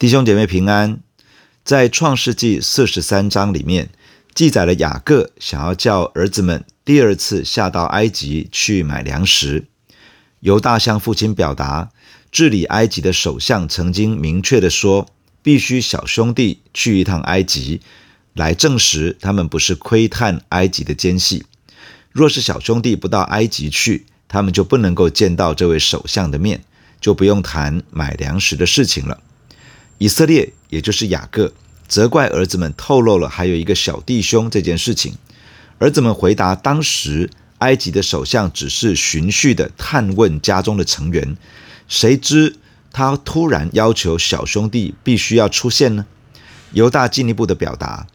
弟兄姐妹平安，在创世纪四十三章里面记载了雅各想要叫儿子们第二次下到埃及去买粮食。犹大向父亲表达，治理埃及的首相曾经明确地说，必须小兄弟去一趟埃及，来证实他们不是窥探埃及的奸细。若是小兄弟不到埃及去，他们就不能够见到这位首相的面，就不用谈买粮食的事情了。以色列，也就是雅各，责怪儿子们透露了还有一个小弟兄这件事情。儿子们回答：当时埃及的首相只是循序的探问家中的成员，谁知他突然要求小兄弟必须要出现呢？犹大进一步的表达，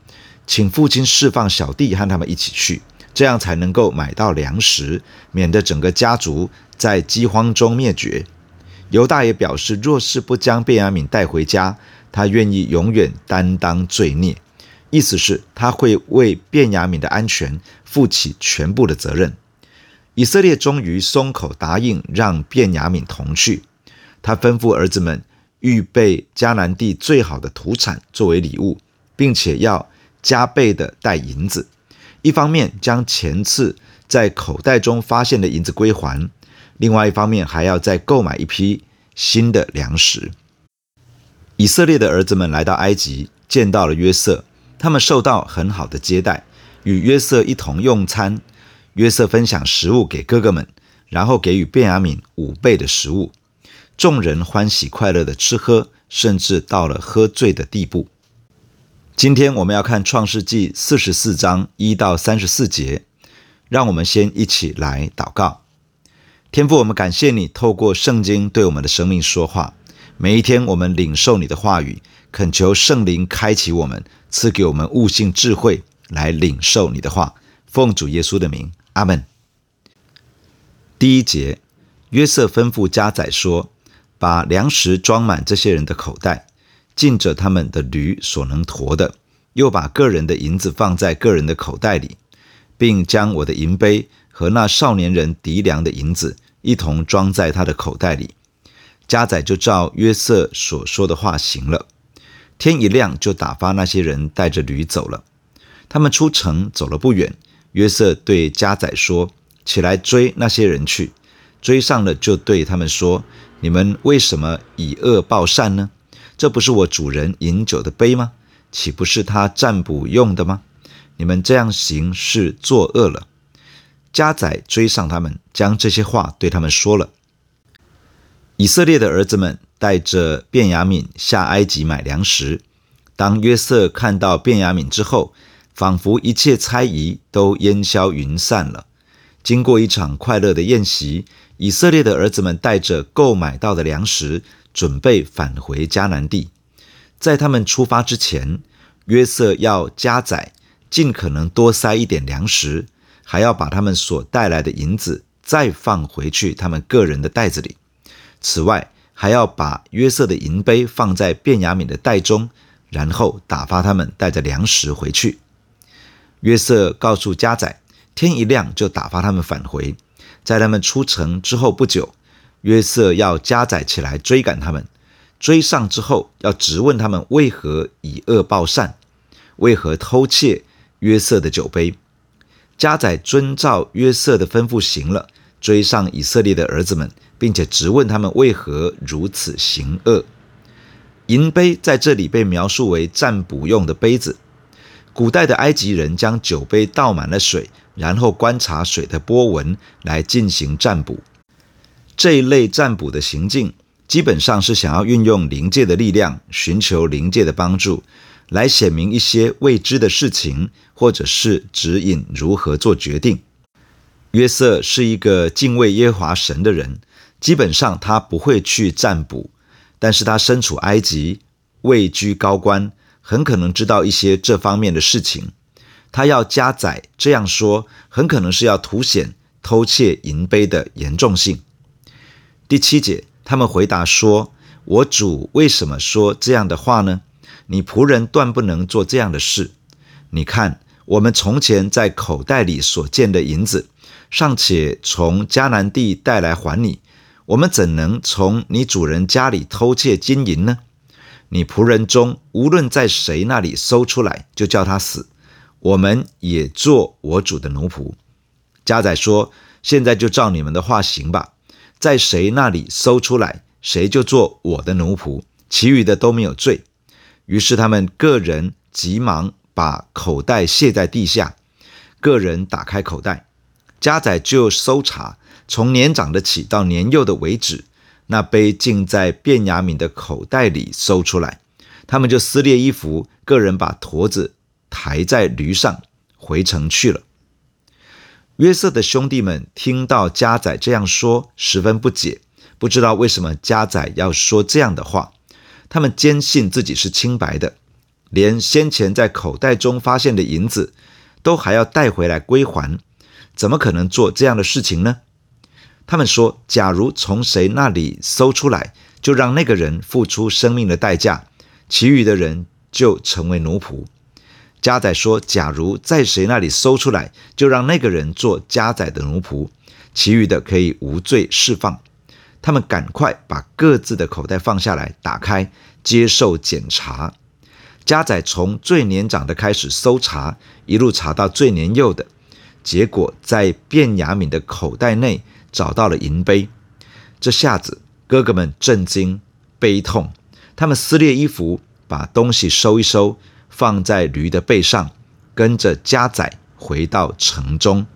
请父亲释放小弟和他们一起去，这样才能够买到粮食，免得整个家族在饥荒中灭绝。犹大也表示，若是不将便雅悯带回家，他愿意永远担当罪孽。意思是，他会为便雅悯的安全负起全部的责任。以色列终于松口答应让便雅悯同去。他吩咐儿子们预备迦南地最好的土产作为礼物，并且要加倍的带银子。一方面将前次在口袋中发现的银子归还。另外一方面，还要再购买一批新的粮食。以色列的儿子们来到埃及，见到了约瑟，他们受到很好的接待，与约瑟一同用餐。约瑟分享食物给哥哥们，然后给予便雅悯五倍的食物。众人欢喜快乐的吃喝，甚至到了喝醉的地步。今天我们要看创世记四十四章一到三十四节，让我们先一起来祷告。天父，我们感谢你透过圣经对我们的生命说话。每一天，我们领受你的话语，恳求圣灵开启我们，赐给我们悟性智慧，来领受你的话。奉主耶稣的名，阿门。第一节，约瑟吩咐加宰说：“把粮食装满这些人的口袋，尽着他们的驴所能驮的，又把个人的银子放在个人的口袋里，并将我的银杯和那少年人糴粮的银子。”一同装在他的口袋里，加载就照约瑟所说的话行了。天一亮，就打发那些人带着驴走了。他们出城走了不远，约瑟对加载说：“起来追那些人去。”追上了，就对他们说：“你们为什么以恶报善呢？这不是我主人饮酒的杯吗？岂不是他占卜用的吗？你们这样行是作恶了。”加宰追上他们，将这些话对他们说了。以色列的儿子们带着便雅悯下埃及买粮食。当约瑟看到便雅悯之后，仿佛一切猜疑都烟消云散了。经过一场快乐的宴席，以色列的儿子们带着购买到的粮食，准备返回迦南地。在他们出发之前，约瑟要加宰尽可能多塞一点粮食。还要把他们所带来的银子再放回去他们个人的袋子里。此外，还要把约瑟的银杯放在便雅悯的袋中，然后打发他们带着粮食回去。约瑟告诉家宰，天一亮就打发他们返回。在他们出城之后不久，约瑟要加宰起来追赶他们。追上之后，要质问他们为何以恶报善，为何偷窃约瑟的酒杯。加载遵照约瑟的吩咐行了，追上以色列的儿子们，并且质问他们为何如此行恶。银杯在这里被描述为占卜用的杯子。古代的埃及人将酒杯倒满了水，然后观察水的波纹来进行占卜。这一类占卜的行径，基本上是想要运用灵界的力量，寻求灵界的帮助。来显明一些未知的事情，或者是指引如何做决定。约瑟是一个敬畏耶和华神的人，基本上他不会去占卜，但是他身处埃及，位居高官，很可能知道一些这方面的事情。他要加载这样说，很可能是要凸显偷窃银杯的严重性。第七节，他们回答说：“我主为什么说这样的话呢？”你仆人断不能做这样的事。你看，我们从前在口袋里所见的银子，尚且从迦南地带来还你，我们怎能从你主人家里偷窃金银呢？你仆人中无论在谁那里搜出来，就叫他死。我们也做我主的奴仆。”家宰说：“现在就照你们的话行吧，在谁那里搜出来，谁就做我的奴仆，其余的都没有罪。”于是他们个人急忙把口袋卸在地下，个人打开口袋，家宰就搜查，从年长的起到年幼的为止，那杯竟在便雅悯的口袋里搜出来。他们就撕裂衣服，个人把驼子抬在驴上回城去了。约瑟的兄弟们听到家宰这样说，十分不解，不知道为什么家宰要说这样的话。他们坚信自己是清白的，连先前在口袋中发现的银子都还要带回来归还，怎么可能做这样的事情呢？他们说：“假如从谁那里搜出来，就让那个人付出生命的代价，其余的人就成为奴仆。”家宰说：“假如在谁那里搜出来，就让那个人做家宰的奴仆，其余的可以无罪释放。”他们赶快把各自的口袋放下来，打开接受检查。家宰从最年长的开始搜查，一路查到最年幼的，结果在便雅悯的口袋内找到了银杯。这下子哥哥们震惊悲痛，他们撕裂衣服，把东西收一收，放在驴的背上，跟着家宰回到城中。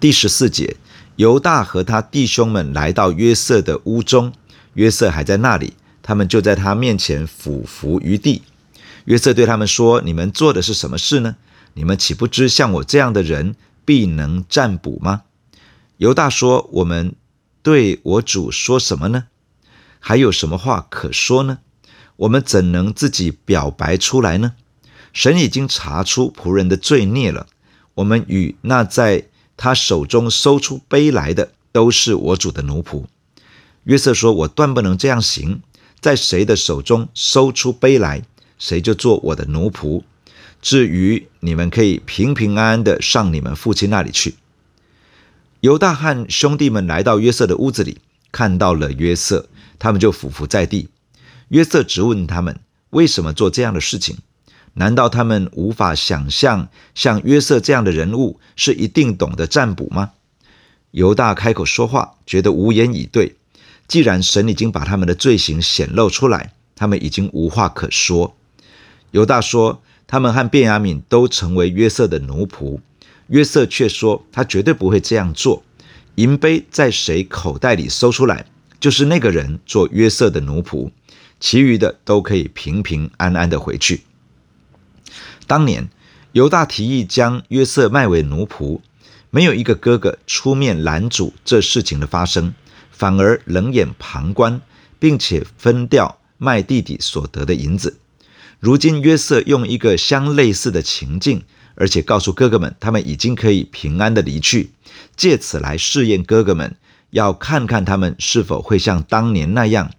第十四节。犹大和他弟兄们来到约瑟的屋中，约瑟还在那里，他们就在他面前俯伏于地。约瑟对他们说：“你们做的是什么事呢？你们岂不知像我这样的人必能占卜吗？”犹大说：“我们对我主说什么呢？还有什么话可说呢？我们怎能自己表白出来呢？神已经查出仆人的罪孽了。我们与那在……”他手中搜出杯来的都是我主的奴仆。约瑟说：“我断不能这样行，在谁的手中搜出杯来，谁就做我的奴仆。至于你们，可以平平安安的上你们父亲那里去。”犹大和兄弟们来到约瑟的屋子里，看到了约瑟，他们就俯伏在地。约瑟直问他们：“为什么做这样的事情？”难道他们无法想象像约瑟这样的人物是一定懂得占卜吗？犹大开口说话，觉得无言以对。既然神已经把他们的罪行显露出来，他们已经无话可说。犹大说，他们和便雅悯都成为约瑟的奴仆。约瑟却说，他绝对不会这样做。银杯在谁口袋里搜出来，就是那个人做约瑟的奴仆，其余的都可以平平安安的回去。当年，犹大提议将约瑟卖为奴仆，没有一个哥哥出面拦阻这事情的发生，反而冷眼旁观，并且分掉卖弟弟所得的银子。如今约瑟用一个相类似的情境，而且告诉哥哥们，他们已经可以平安的离去，借此来试验哥哥们，要看看他们是否会像当年那样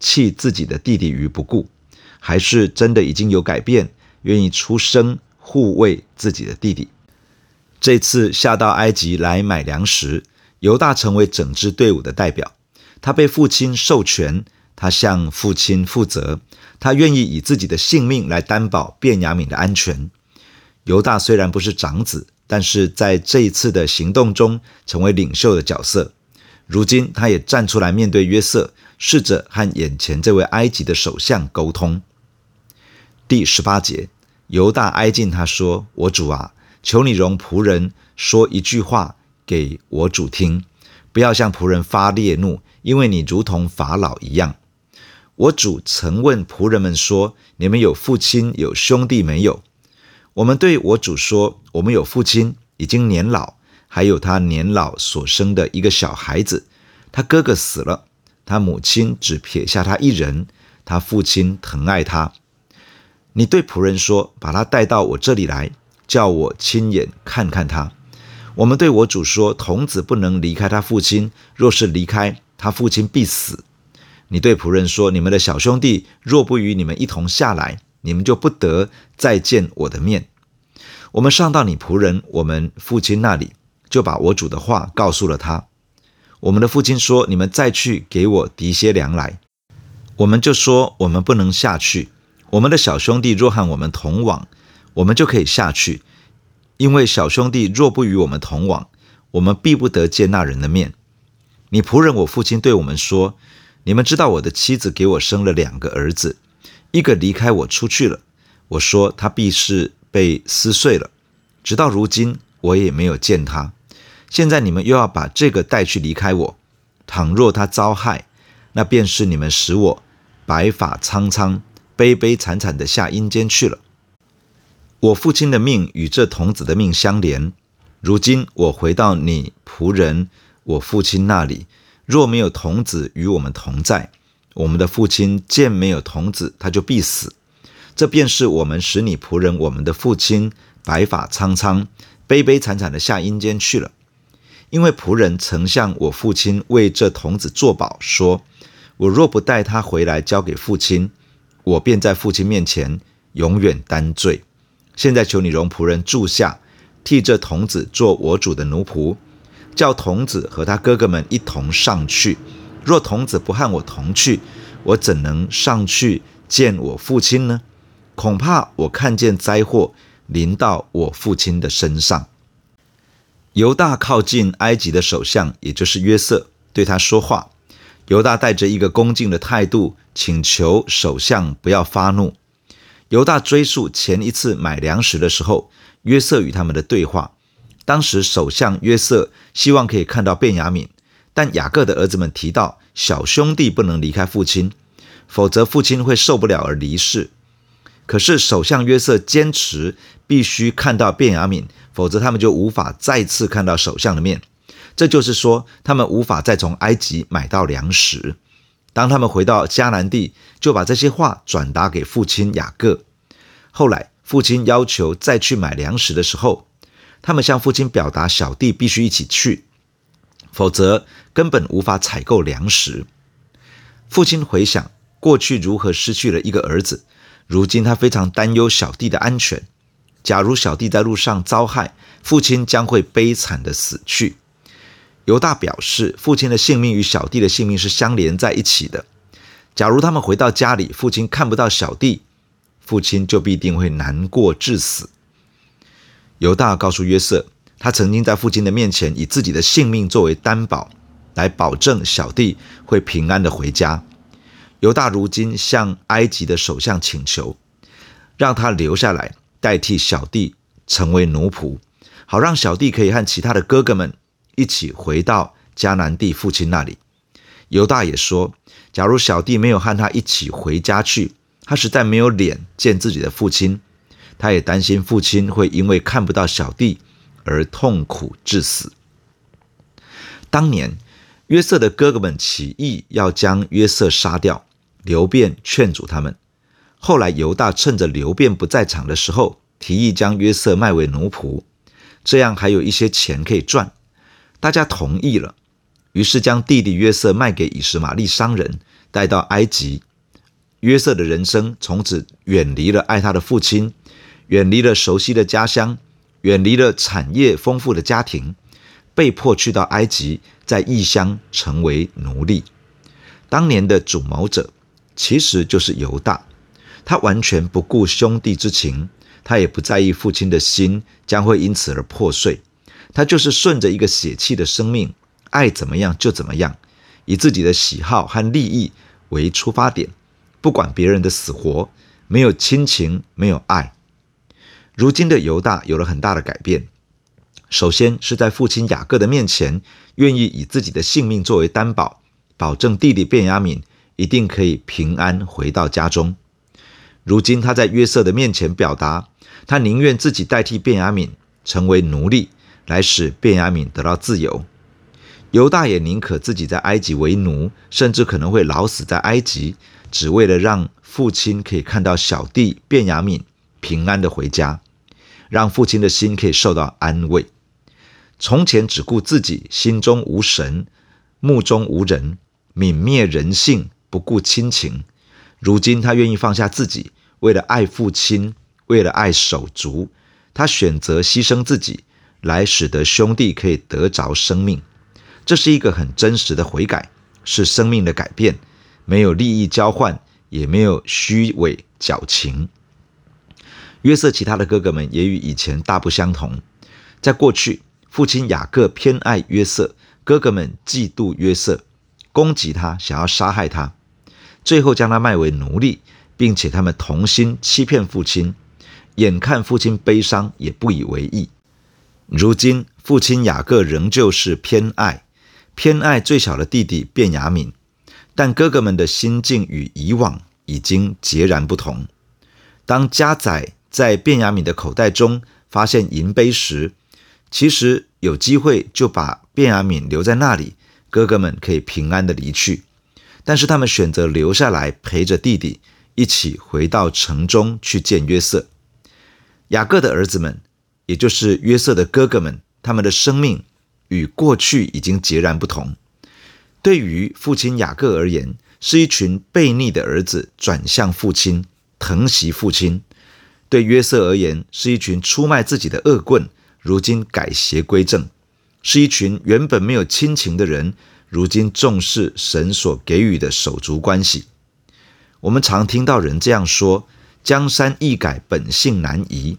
弃自己的弟弟于不顾，还是真的已经有改变。愿意出声护卫自己的弟弟。这次下到埃及来买粮食，犹大成为整支队伍的代表。他被父亲授权，他向父亲负责，他愿意以自己的性命来担保便雅悯的安全。犹大虽然不是长子，但是在这一次的行动中成为领袖的角色。如今他也站出来面对约瑟，试着和眼前这位埃及的首相沟通。第十八节。犹大挨近他说：“我主啊，求你容仆人说一句话给我主听，不要向仆人发烈怒，因为你如同法老一样。我主曾问仆人们说：你们有父亲有兄弟没有？我们对我主说：我们有父亲，已经年老，还有他年老所生的一个小孩子。他哥哥死了，他母亲只撇下他一人，他父亲疼爱他。”你对仆人说：“把他带到我这里来，叫我亲眼看看他。”我们对我主说：“童子不能离开他父亲，若是离开，他父亲必死。”你对仆人说：“你们的小兄弟若不与你们一同下来，你们就不得再见我的面。”我们上到你仆人我们父亲那里，就把我主的话告诉了他。我们的父亲说：“你们再去给我提些粮来。”我们就说我们不能下去。我们的小兄弟若和我们同往，我们就可以下去。因为小兄弟若不与我们同往，我们必不得见那人的面。你仆人我父亲对我们说：你们知道我的妻子给我生了两个儿子，一个离开我出去了。我说他必是被撕碎了。直到如今，我也没有见他。现在你们又要把这个带去离开我。倘若他遭害，那便是你们使我白发苍苍。悲悲惨惨的下阴间去了。我父亲的命与这童子的命相连。如今我回到你仆人我父亲那里，若没有童子与我们同在，我们的父亲见没有童子，他就必死。这便是我们使你仆人我们的父亲白发苍苍、悲悲惨惨的下阴间去了。因为仆人曾向我父亲为这童子作保，说：我若不带他回来交给父亲。我便在父亲面前永远担罪。现在求你容仆人住下，替这童子做我主的奴仆，叫童子和他哥哥们一同上去。若童子不和我同去，我怎能上去见我父亲呢？恐怕我看见灾祸临到我父亲的身上。犹大靠近埃及的首相，也就是约瑟，对他说话。犹大带着一个恭敬的态度，请求首相不要发怒。犹大追溯前一次买粮食的时候，约瑟与他们的对话。当时首相约瑟希望可以看到便雅悯，但雅各的儿子们提到小兄弟不能离开父亲，否则父亲会受不了而离世。可是首相约瑟坚持必须看到便雅悯，否则他们就无法再次看到首相的面。这就是说，他们无法再从埃及买到粮食。当他们回到迦南地，就把这些话转达给父亲雅各。后来，父亲要求再去买粮食的时候，他们向父亲表达小弟必须一起去，否则根本无法采购粮食。父亲回想过去如何失去了一个儿子，如今他非常担忧小弟的安全。假如小弟在路上遭害，父亲将会悲惨地死去。犹大表示，父亲的性命与小弟的性命是相连在一起的。假如他们回到家里，父亲看不到小弟，父亲就必定会难过致死。犹大告诉约瑟，他曾经在父亲的面前以自己的性命作为担保，来保证小弟会平安的回家。犹大如今向埃及的首相请求，让他留下来代替小弟成为奴仆，好让小弟可以和其他的哥哥们。一起回到迦南地父亲那里。犹大也说，假如小弟没有和他一起回家去，他实在没有脸见自己的父亲。他也担心父亲会因为看不到小弟而痛苦致死。当年约瑟的哥哥们起意要将约瑟杀掉，流便劝阻他们。后来犹大趁着流便不在场的时候，提议将约瑟卖为奴仆，这样还有一些钱可以赚。大家同意了，于是将弟弟约瑟卖给以实玛利商人，带到埃及。约瑟的人生从此远离了爱他的父亲，远离了熟悉的家乡，远离了产业丰富的家庭，被迫去到埃及，在异乡成为奴隶。当年的主谋者其实就是犹大，他完全不顾兄弟之情，他也不在意父亲的心将会因此而破碎。他就是顺着一个血气的生命，爱怎么样就怎么样，以自己的喜好和利益为出发点，不管别人的死活，没有亲情，没有爱。如今的犹大有了很大的改变，首先是在父亲雅各的面前，愿意以自己的性命作为担保，保证弟弟便雅悯一定可以平安回到家中。如今他在约瑟的面前表达，他宁愿自己代替便雅悯成为奴隶。来使便雅悯得到自由，犹大也宁可自己在埃及为奴，甚至可能会老死在埃及，只为了让父亲可以看到小弟便雅悯平安的回家，让父亲的心可以受到安慰。从前只顾自己，心中无神，目中无人，泯灭人性，不顾亲情。如今他愿意放下自己，为了爱父亲，为了爱手足，他选择牺牲自己。来使得兄弟可以得着生命，这是一个很真实的悔改，是生命的改变，没有利益交换，也没有虚伪矫情。约瑟其他的哥哥们也与以前大不相同。在过去，父亲雅各偏爱约瑟，哥哥们嫉妒约瑟，攻击他，想要杀害他，最后将他卖为奴隶，并且他们同心欺骗父亲。眼看父亲悲伤，也不以为意。如今，父亲雅各仍旧是偏爱，偏爱最小的弟弟便雅悯，但哥哥们的心境与以往已经截然不同。当家宰在便雅悯的口袋中发现银杯时，其实有机会就把便雅悯留在那里，哥哥们可以平安的离去。但是他们选择留下来陪着弟弟，一起回到城中去见约瑟。雅各的儿子们，也就是约瑟的哥哥们，他们的生命与过去已经截然不同。对于父亲雅各而言，是一群悖逆的儿子转向父亲，疼惜父亲；对约瑟而言，是一群出卖自己的恶棍，如今改邪归正；是一群原本没有亲情的人，如今重视神所给予的手足关系。我们常听到人这样说。江山易改，本性难移。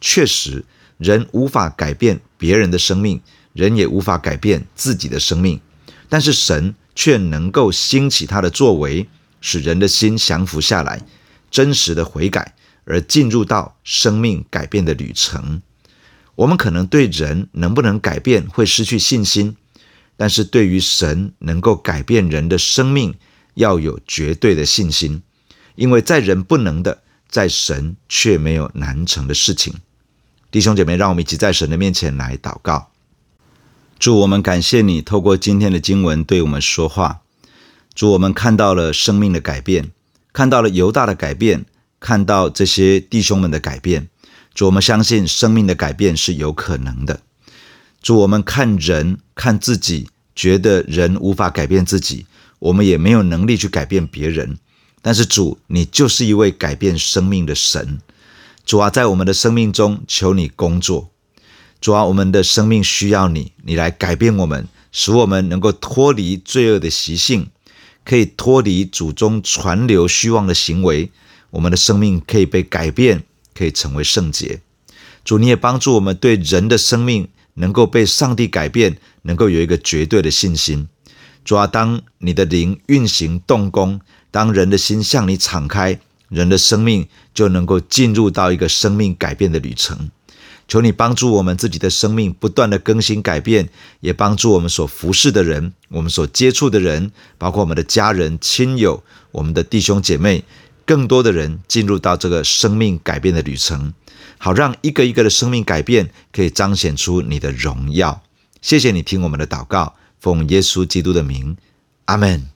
确实，人无法改变别人的生命，人也无法改变自己的生命。但是神却能够兴起他的作为，使人的心降服下来，真实的悔改，而进入到生命改变的旅程。我们可能对人能不能改变会失去信心，但是对于神能够改变人的生命，要有绝对的信心，因为在人不能的。在神却没有难成的事情，弟兄姐妹，让我们一起在神的面前来祷告。主，我们感谢你透过今天的经文对我们说话。主，我们看到了生命的改变，看到了犹大的改变，看到这些弟兄们的改变。主，我们相信生命的改变是有可能的。主，我们看人看自己，觉得人无法改变自己，我们也没有能力去改变别人。但是主，你就是一位改变生命的神。主啊，在我们的生命中，求你工作。主啊，我们的生命需要你，你来改变我们，使我们能够脱离罪恶的习性，可以脱离祖宗传流虚妄的行为。我们的生命可以被改变，可以成为圣洁。主，你也帮助我们对人的生命能够被上帝改变，能够有一个绝对的信心。主啊，当你的灵运行动工。当人的心向你敞开，人的生命就能够进入到一个生命改变的旅程。求你帮助我们自己的生命不断的更新改变，也帮助我们所服侍的人，我们所接触的人，包括我们的家人、亲友、我们的弟兄姐妹，更多的人进入到这个生命改变的旅程，好让一个一个的生命改变可以彰显出你的荣耀。谢谢你听我们的祷告，奉耶稣基督的名，阿门。